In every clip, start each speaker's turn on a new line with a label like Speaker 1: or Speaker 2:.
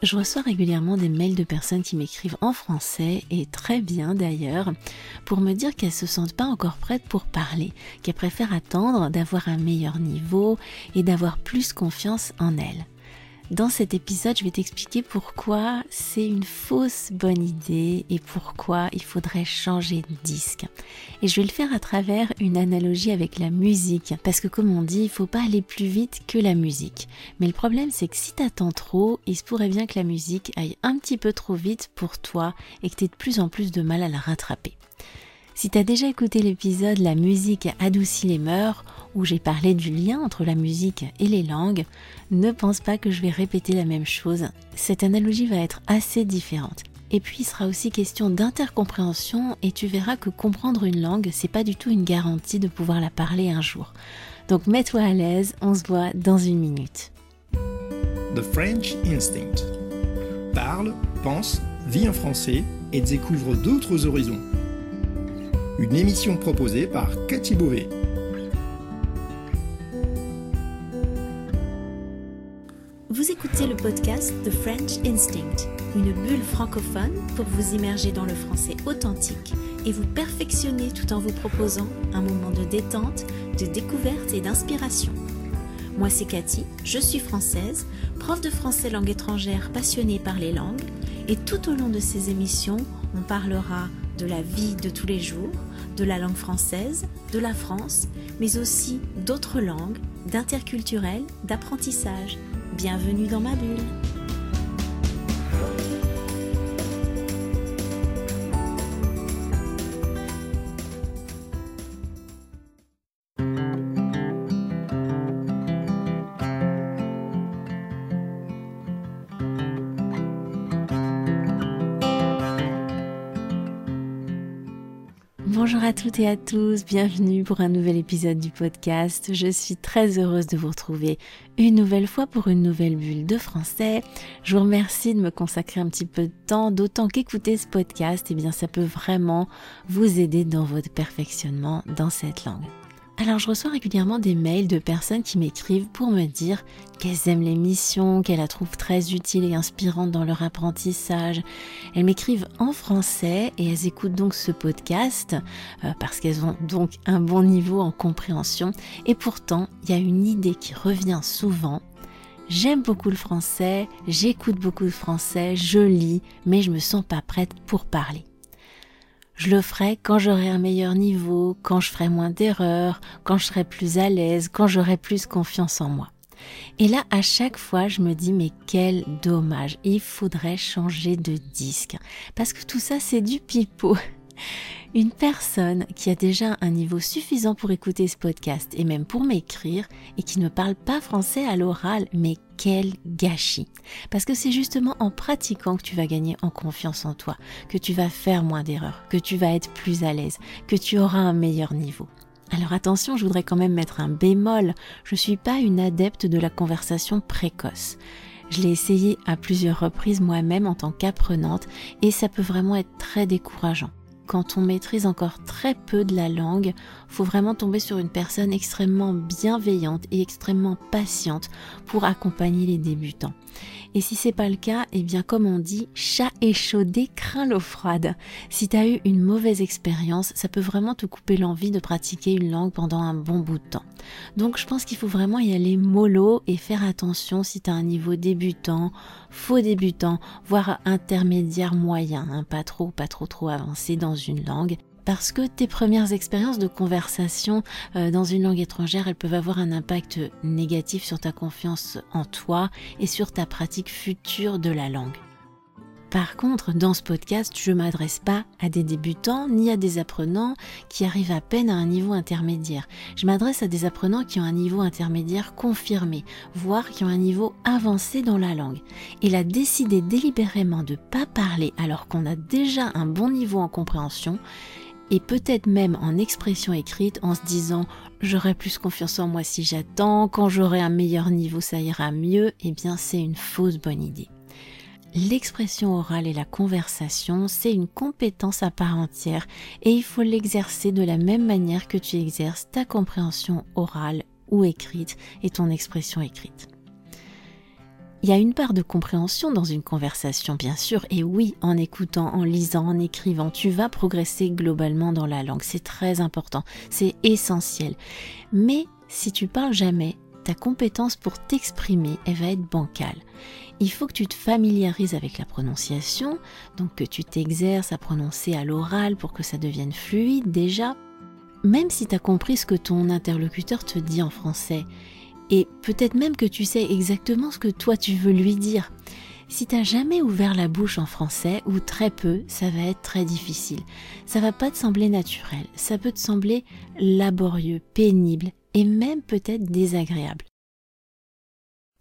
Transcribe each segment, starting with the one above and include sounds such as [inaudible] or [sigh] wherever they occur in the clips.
Speaker 1: Je reçois régulièrement des mails de personnes qui m'écrivent en français, et très bien d'ailleurs, pour me dire qu'elles se sentent pas encore prêtes pour parler, qu'elles préfèrent attendre d'avoir un meilleur niveau et d'avoir plus confiance en elles. Dans cet épisode, je vais t'expliquer pourquoi c'est une fausse bonne idée et pourquoi il faudrait changer de disque. Et je vais le faire à travers une analogie avec la musique. Parce que comme on dit, il faut pas aller plus vite que la musique. Mais le problème, c'est que si t'attends trop, il se pourrait bien que la musique aille un petit peu trop vite pour toi et que tu aies de plus en plus de mal à la rattraper. Si tu as déjà écouté l'épisode La musique adoucit les mœurs, où j'ai parlé du lien entre la musique et les langues, ne pense pas que je vais répéter la même chose. Cette analogie va être assez différente. Et puis il sera aussi question d'intercompréhension et tu verras que comprendre une langue, c'est pas du tout une garantie de pouvoir la parler un jour. Donc mets-toi à l'aise, on se voit dans une minute.
Speaker 2: The French Instinct. Parle, pense, vis en français et découvre d'autres horizons une émission proposée par Cathy Beauvais.
Speaker 3: Vous écoutez le podcast The French Instinct, une bulle francophone pour vous immerger dans le français authentique et vous perfectionner tout en vous proposant un moment de détente, de découverte et d'inspiration. Moi c'est Cathy, je suis française, prof de français langue étrangère passionnée par les langues et tout au long de ces émissions, on parlera de la vie de tous les jours, de la langue française, de la France, mais aussi d'autres langues, d'interculturel, d'apprentissage. Bienvenue dans ma bulle.
Speaker 1: Bonjour à toutes et à tous, bienvenue pour un nouvel épisode du podcast. Je suis très heureuse de vous retrouver une nouvelle fois pour une nouvelle bulle de français. Je vous remercie de me consacrer un petit peu de temps, d'autant qu'écouter ce podcast, eh bien ça peut vraiment vous aider dans votre perfectionnement dans cette langue. Alors je reçois régulièrement des mails de personnes qui m'écrivent pour me dire qu'elles aiment l'émission, qu'elles la trouvent très utile et inspirante dans leur apprentissage. Elles m'écrivent en français et elles écoutent donc ce podcast euh, parce qu'elles ont donc un bon niveau en compréhension. Et pourtant, il y a une idée qui revient souvent. J'aime beaucoup le français, j'écoute beaucoup de français, je lis, mais je me sens pas prête pour parler. Je le ferai quand j'aurai un meilleur niveau, quand je ferai moins d'erreurs, quand je serai plus à l'aise, quand j'aurai plus confiance en moi. Et là, à chaque fois, je me dis, mais quel dommage, il faudrait changer de disque. Parce que tout ça, c'est du pipeau. [laughs] Une personne qui a déjà un niveau suffisant pour écouter ce podcast et même pour m'écrire et qui ne parle pas français à l'oral, mais quel gâchis. Parce que c'est justement en pratiquant que tu vas gagner en confiance en toi, que tu vas faire moins d'erreurs, que tu vas être plus à l'aise, que tu auras un meilleur niveau. Alors attention, je voudrais quand même mettre un bémol. Je ne suis pas une adepte de la conversation précoce. Je l'ai essayé à plusieurs reprises moi-même en tant qu'apprenante et ça peut vraiment être très décourageant quand on maîtrise encore très peu de la langue, faut vraiment tomber sur une personne extrêmement bienveillante et extrêmement patiente pour accompagner les débutants. Et si c'est pas le cas, eh bien comme on dit, chat échaudé craint l'eau froide. Si tu as eu une mauvaise expérience, ça peut vraiment te couper l'envie de pratiquer une langue pendant un bon bout de temps. Donc je pense qu'il faut vraiment y aller mollo et faire attention si tu as un niveau débutant, faux débutant, voire intermédiaire moyen, hein, pas trop, pas trop trop avancé dans une langue parce que tes premières expériences de conversation euh, dans une langue étrangère, elles peuvent avoir un impact négatif sur ta confiance en toi et sur ta pratique future de la langue. Par contre, dans ce podcast, je ne m'adresse pas à des débutants ni à des apprenants qui arrivent à peine à un niveau intermédiaire. Je m'adresse à des apprenants qui ont un niveau intermédiaire confirmé, voire qui ont un niveau avancé dans la langue. Et là, décider délibérément de ne pas parler alors qu'on a déjà un bon niveau en compréhension, et peut-être même en expression écrite en se disant j'aurai plus confiance en moi si j'attends, quand j'aurai un meilleur niveau ça ira mieux, eh bien c'est une fausse bonne idée. L'expression orale et la conversation, c'est une compétence à part entière et il faut l'exercer de la même manière que tu exerces ta compréhension orale ou écrite et ton expression écrite. Il y a une part de compréhension dans une conversation, bien sûr, et oui, en écoutant, en lisant, en écrivant, tu vas progresser globalement dans la langue. C'est très important, c'est essentiel. Mais si tu parles jamais, ta compétence pour t'exprimer, elle va être bancale. Il faut que tu te familiarises avec la prononciation, donc que tu t'exerces à prononcer à l'oral pour que ça devienne fluide déjà. Même si tu as compris ce que ton interlocuteur te dit en français, et peut-être même que tu sais exactement ce que toi tu veux lui dire. Si t'as jamais ouvert la bouche en français, ou très peu, ça va être très difficile. Ça va pas te sembler naturel, ça peut te sembler laborieux, pénible, et même peut-être désagréable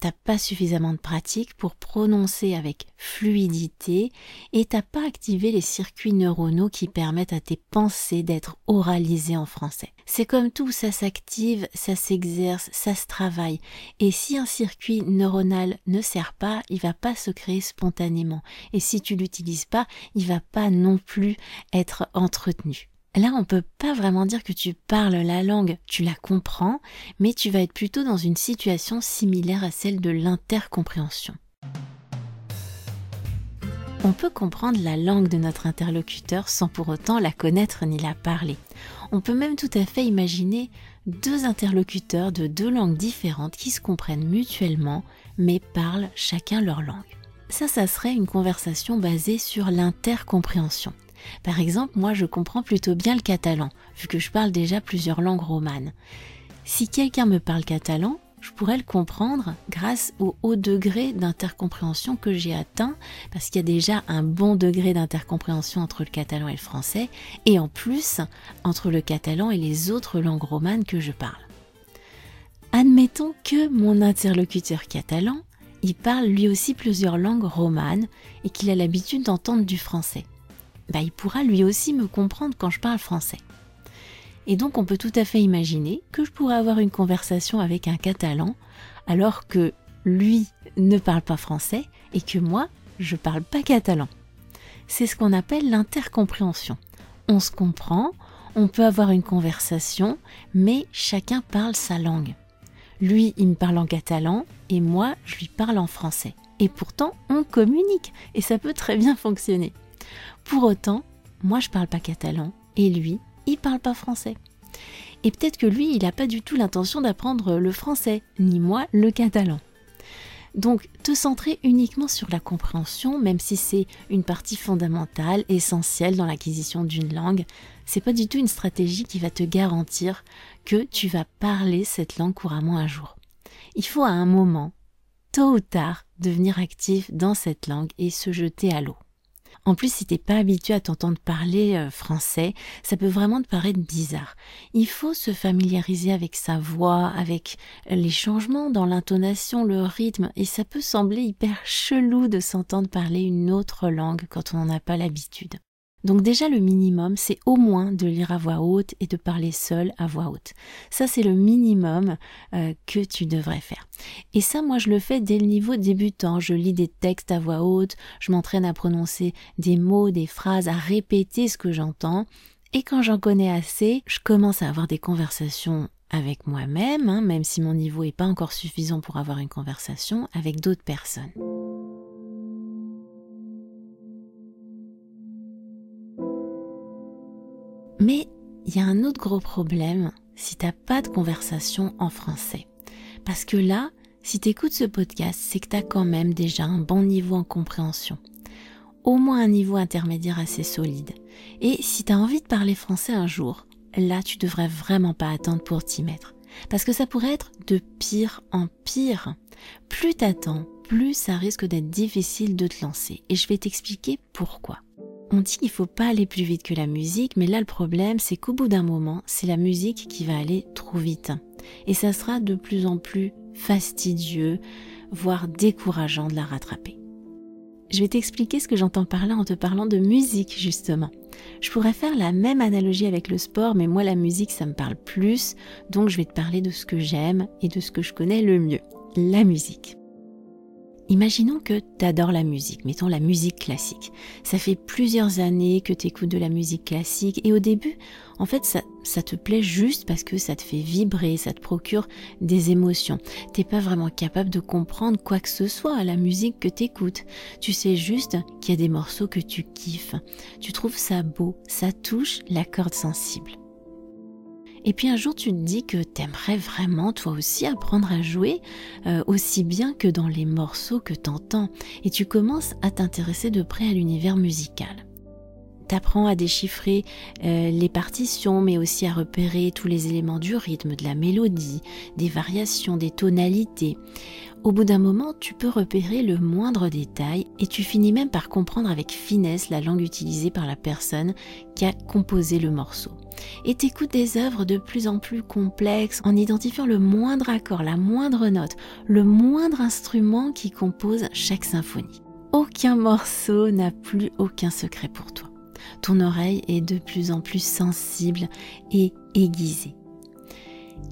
Speaker 1: t'as pas suffisamment de pratique pour prononcer avec fluidité et t'as pas activé les circuits neuronaux qui permettent à tes pensées d'être oralisées en français. C'est comme tout, ça s'active, ça s'exerce, ça se travaille. Et si un circuit neuronal ne sert pas, il va pas se créer spontanément. Et si tu l'utilises pas, il va pas non plus être entretenu. Là, on peut pas vraiment dire que tu parles la langue, tu la comprends, mais tu vas être plutôt dans une situation similaire à celle de l'intercompréhension. On peut comprendre la langue de notre interlocuteur sans pour autant la connaître ni la parler. On peut même tout à fait imaginer deux interlocuteurs de deux langues différentes qui se comprennent mutuellement mais parlent chacun leur langue. Ça, ça serait une conversation basée sur l'intercompréhension. Par exemple, moi je comprends plutôt bien le catalan, vu que je parle déjà plusieurs langues romanes. Si quelqu'un me parle catalan, je pourrais le comprendre grâce au haut degré d'intercompréhension que j'ai atteint, parce qu'il y a déjà un bon degré d'intercompréhension entre le catalan et le français, et en plus entre le catalan et les autres langues romanes que je parle. Admettons que mon interlocuteur catalan, il parle lui aussi plusieurs langues romanes et qu'il a l'habitude d'entendre du français. Bah, il pourra lui aussi me comprendre quand je parle français. Et donc on peut tout à fait imaginer que je pourrais avoir une conversation avec un catalan alors que lui ne parle pas français et que moi je parle pas catalan. C'est ce qu'on appelle l'intercompréhension. On se comprend, on peut avoir une conversation, mais chacun parle sa langue. Lui, il me parle en catalan et moi, je lui parle en français. Et pourtant, on communique et ça peut très bien fonctionner. Pour autant, moi je parle pas catalan et lui, il parle pas français. Et peut-être que lui, il n'a pas du tout l'intention d'apprendre le français, ni moi le catalan. Donc, te centrer uniquement sur la compréhension, même si c'est une partie fondamentale, essentielle dans l'acquisition d'une langue, c'est pas du tout une stratégie qui va te garantir que tu vas parler cette langue couramment un jour. Il faut à un moment, tôt ou tard, devenir actif dans cette langue et se jeter à l'eau. En plus, si t'es pas habitué à t'entendre parler euh, français, ça peut vraiment te paraître bizarre. Il faut se familiariser avec sa voix, avec les changements dans l'intonation, le rythme, et ça peut sembler hyper chelou de s'entendre parler une autre langue quand on n'en a pas l'habitude. Donc déjà le minimum, c'est au moins de lire à voix haute et de parler seul à voix haute. Ça c'est le minimum euh, que tu devrais faire. Et ça moi je le fais dès le niveau débutant. Je lis des textes à voix haute, je m'entraîne à prononcer des mots, des phrases, à répéter ce que j'entends. Et quand j'en connais assez, je commence à avoir des conversations avec moi-même, hein, même si mon niveau n'est pas encore suffisant pour avoir une conversation avec d'autres personnes. Mais il y a un autre gros problème si t'as pas de conversation en français. Parce que là, si t'écoutes ce podcast, c'est que t'as quand même déjà un bon niveau en compréhension. Au moins un niveau intermédiaire assez solide. Et si t'as envie de parler français un jour, là tu devrais vraiment pas attendre pour t'y mettre. Parce que ça pourrait être de pire en pire. Plus t'attends, plus ça risque d'être difficile de te lancer. Et je vais t'expliquer pourquoi. On dit qu'il faut pas aller plus vite que la musique, mais là le problème c'est qu'au bout d'un moment, c'est la musique qui va aller trop vite. Et ça sera de plus en plus fastidieux, voire décourageant de la rattraper. Je vais t'expliquer ce que j'entends par là en te parlant de musique justement. Je pourrais faire la même analogie avec le sport, mais moi la musique ça me parle plus, donc je vais te parler de ce que j'aime et de ce que je connais le mieux, la musique. Imaginons que tu adores la musique, mettons la musique classique. Ça fait plusieurs années que tu écoutes de la musique classique et au début, en fait, ça, ça, te plaît juste parce que ça te fait vibrer, ça te procure des émotions. T'es pas vraiment capable de comprendre quoi que ce soit à la musique que t'écoutes. Tu sais juste qu'il y a des morceaux que tu kiffes. Tu trouves ça beau, ça touche la corde sensible. Et puis un jour, tu te dis que t'aimerais vraiment toi aussi apprendre à jouer euh, aussi bien que dans les morceaux que t'entends. Et tu commences à t'intéresser de près à l'univers musical. T'apprends à déchiffrer euh, les partitions, mais aussi à repérer tous les éléments du rythme, de la mélodie, des variations, des tonalités. Au bout d'un moment, tu peux repérer le moindre détail et tu finis même par comprendre avec finesse la langue utilisée par la personne qui a composé le morceau et t'écoutes des œuvres de plus en plus complexes en identifiant le moindre accord, la moindre note, le moindre instrument qui compose chaque symphonie. Aucun morceau n'a plus aucun secret pour toi. Ton oreille est de plus en plus sensible et aiguisée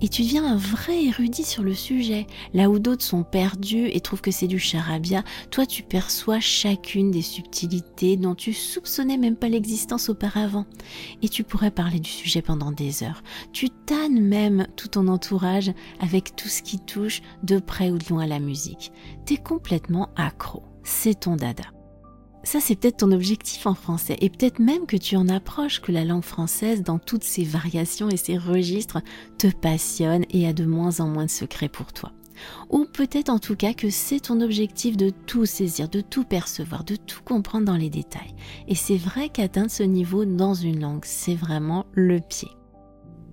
Speaker 1: et tu deviens un vrai érudit sur le sujet. Là où d'autres sont perdus et trouvent que c'est du charabia, toi tu perçois chacune des subtilités dont tu soupçonnais même pas l'existence auparavant. Et tu pourrais parler du sujet pendant des heures. Tu tannes même tout ton entourage avec tout ce qui touche de près ou de loin à la musique. T'es complètement accro. C'est ton dada. Ça, c'est peut-être ton objectif en français, et peut-être même que tu en approches que la langue française, dans toutes ses variations et ses registres, te passionne et a de moins en moins de secrets pour toi. Ou peut-être en tout cas que c'est ton objectif de tout saisir, de tout percevoir, de tout comprendre dans les détails. Et c'est vrai qu'atteindre ce niveau dans une langue, c'est vraiment le pied.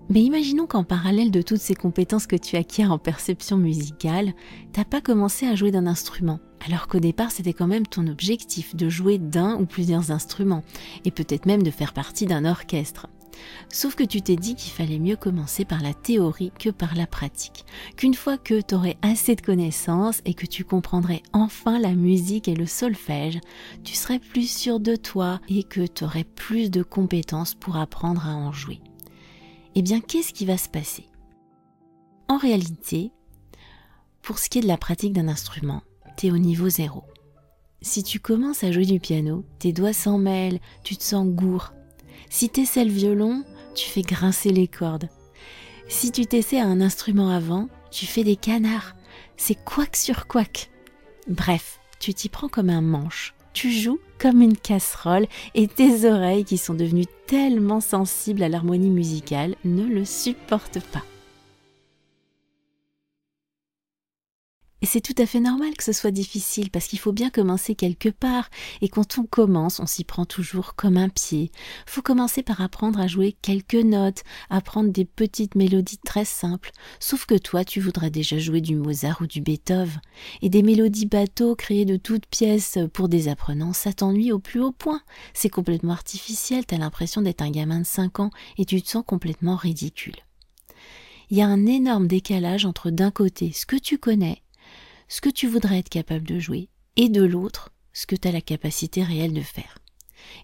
Speaker 1: Mais imaginons qu'en parallèle de toutes ces compétences que tu acquiers en perception musicale, t'as pas commencé à jouer d'un instrument, alors qu'au départ c'était quand même ton objectif de jouer d'un ou plusieurs instruments, et peut-être même de faire partie d'un orchestre. Sauf que tu t'es dit qu'il fallait mieux commencer par la théorie que par la pratique. Qu'une fois que tu aurais assez de connaissances et que tu comprendrais enfin la musique et le solfège, tu serais plus sûr de toi et que tu aurais plus de compétences pour apprendre à en jouer eh bien qu'est-ce qui va se passer? En réalité, pour ce qui est de la pratique d'un instrument, au niveau zéro. Si tu commences à jouer du piano, tes doigts s'en mêlent, tu te sens gourd. Si tu essaies le violon, tu fais grincer les cordes. Si tu t'essaies à un instrument avant, tu fais des canards. C'est quack sur quack. Bref, tu t'y prends comme un manche tu joues comme une casserole et tes oreilles qui sont devenues tellement sensibles à l'harmonie musicale ne le supportent pas. Et c'est tout à fait normal que ce soit difficile parce qu'il faut bien commencer quelque part et quand on commence, on s'y prend toujours comme un pied. Faut commencer par apprendre à jouer quelques notes, apprendre des petites mélodies très simples. Sauf que toi, tu voudrais déjà jouer du Mozart ou du Beethoven et des mélodies bateaux créées de toutes pièces pour des apprenants, ça t'ennuie au plus haut point. C'est complètement artificiel, t'as l'impression d'être un gamin de 5 ans et tu te sens complètement ridicule. Il y a un énorme décalage entre d'un côté ce que tu connais ce que tu voudrais être capable de jouer, et de l'autre, ce que tu as la capacité réelle de faire.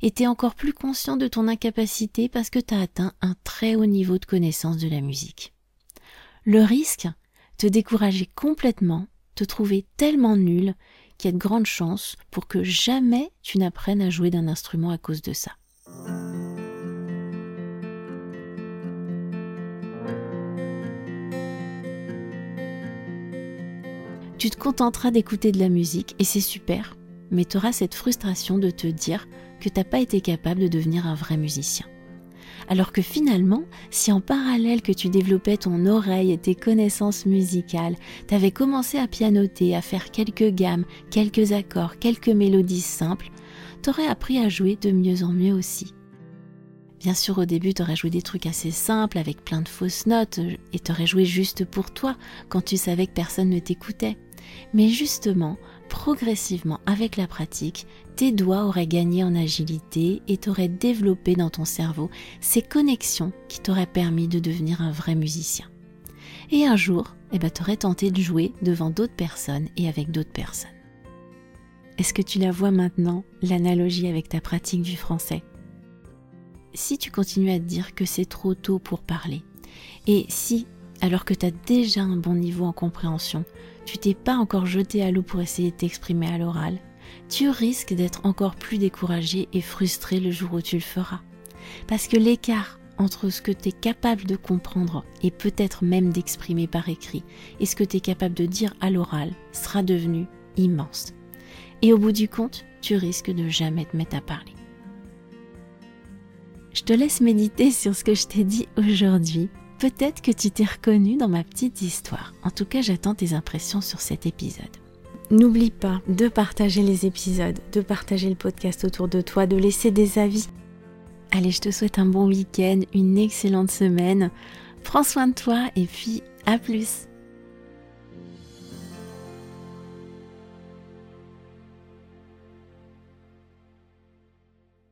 Speaker 1: Et tu es encore plus conscient de ton incapacité parce que tu as atteint un très haut niveau de connaissance de la musique. Le risque, te décourager complètement, te trouver tellement nul qu'il y a de grandes chances pour que jamais tu n'apprennes à jouer d'un instrument à cause de ça. Tu te contenteras d'écouter de la musique et c'est super, mais tu auras cette frustration de te dire que t'as pas été capable de devenir un vrai musicien. Alors que finalement, si en parallèle que tu développais ton oreille et tes connaissances musicales, t'avais commencé à pianoter, à faire quelques gammes, quelques accords, quelques mélodies simples, t'aurais appris à jouer de mieux en mieux aussi. Bien sûr, au début, t'aurais joué des trucs assez simples avec plein de fausses notes et t'aurais joué juste pour toi quand tu savais que personne ne t'écoutait. Mais justement, progressivement, avec la pratique, tes doigts auraient gagné en agilité et t'auraient développé dans ton cerveau ces connexions qui t'auraient permis de devenir un vrai musicien. Et un jour, eh ben, t'aurais tenté de jouer devant d'autres personnes et avec d'autres personnes. Est-ce que tu la vois maintenant, l'analogie avec ta pratique du français? Si tu continues à te dire que c'est trop tôt pour parler, et si alors que tu as déjà un bon niveau en compréhension, tu t'es pas encore jeté à l'eau pour essayer de t'exprimer à l'oral, tu risques d'être encore plus découragé et frustré le jour où tu le feras. Parce que l'écart entre ce que tu es capable de comprendre et peut-être même d'exprimer par écrit et ce que tu es capable de dire à l'oral sera devenu immense. Et au bout du compte, tu risques de jamais te mettre à parler. Je te laisse méditer sur ce que je t'ai dit aujourd'hui. Peut-être que tu t'es reconnu dans ma petite histoire. En tout cas, j'attends tes impressions sur cet épisode. N'oublie pas de partager les épisodes, de partager le podcast autour de toi, de laisser des avis. Allez, je te souhaite un bon week-end, une excellente semaine. Prends soin de toi et puis à plus.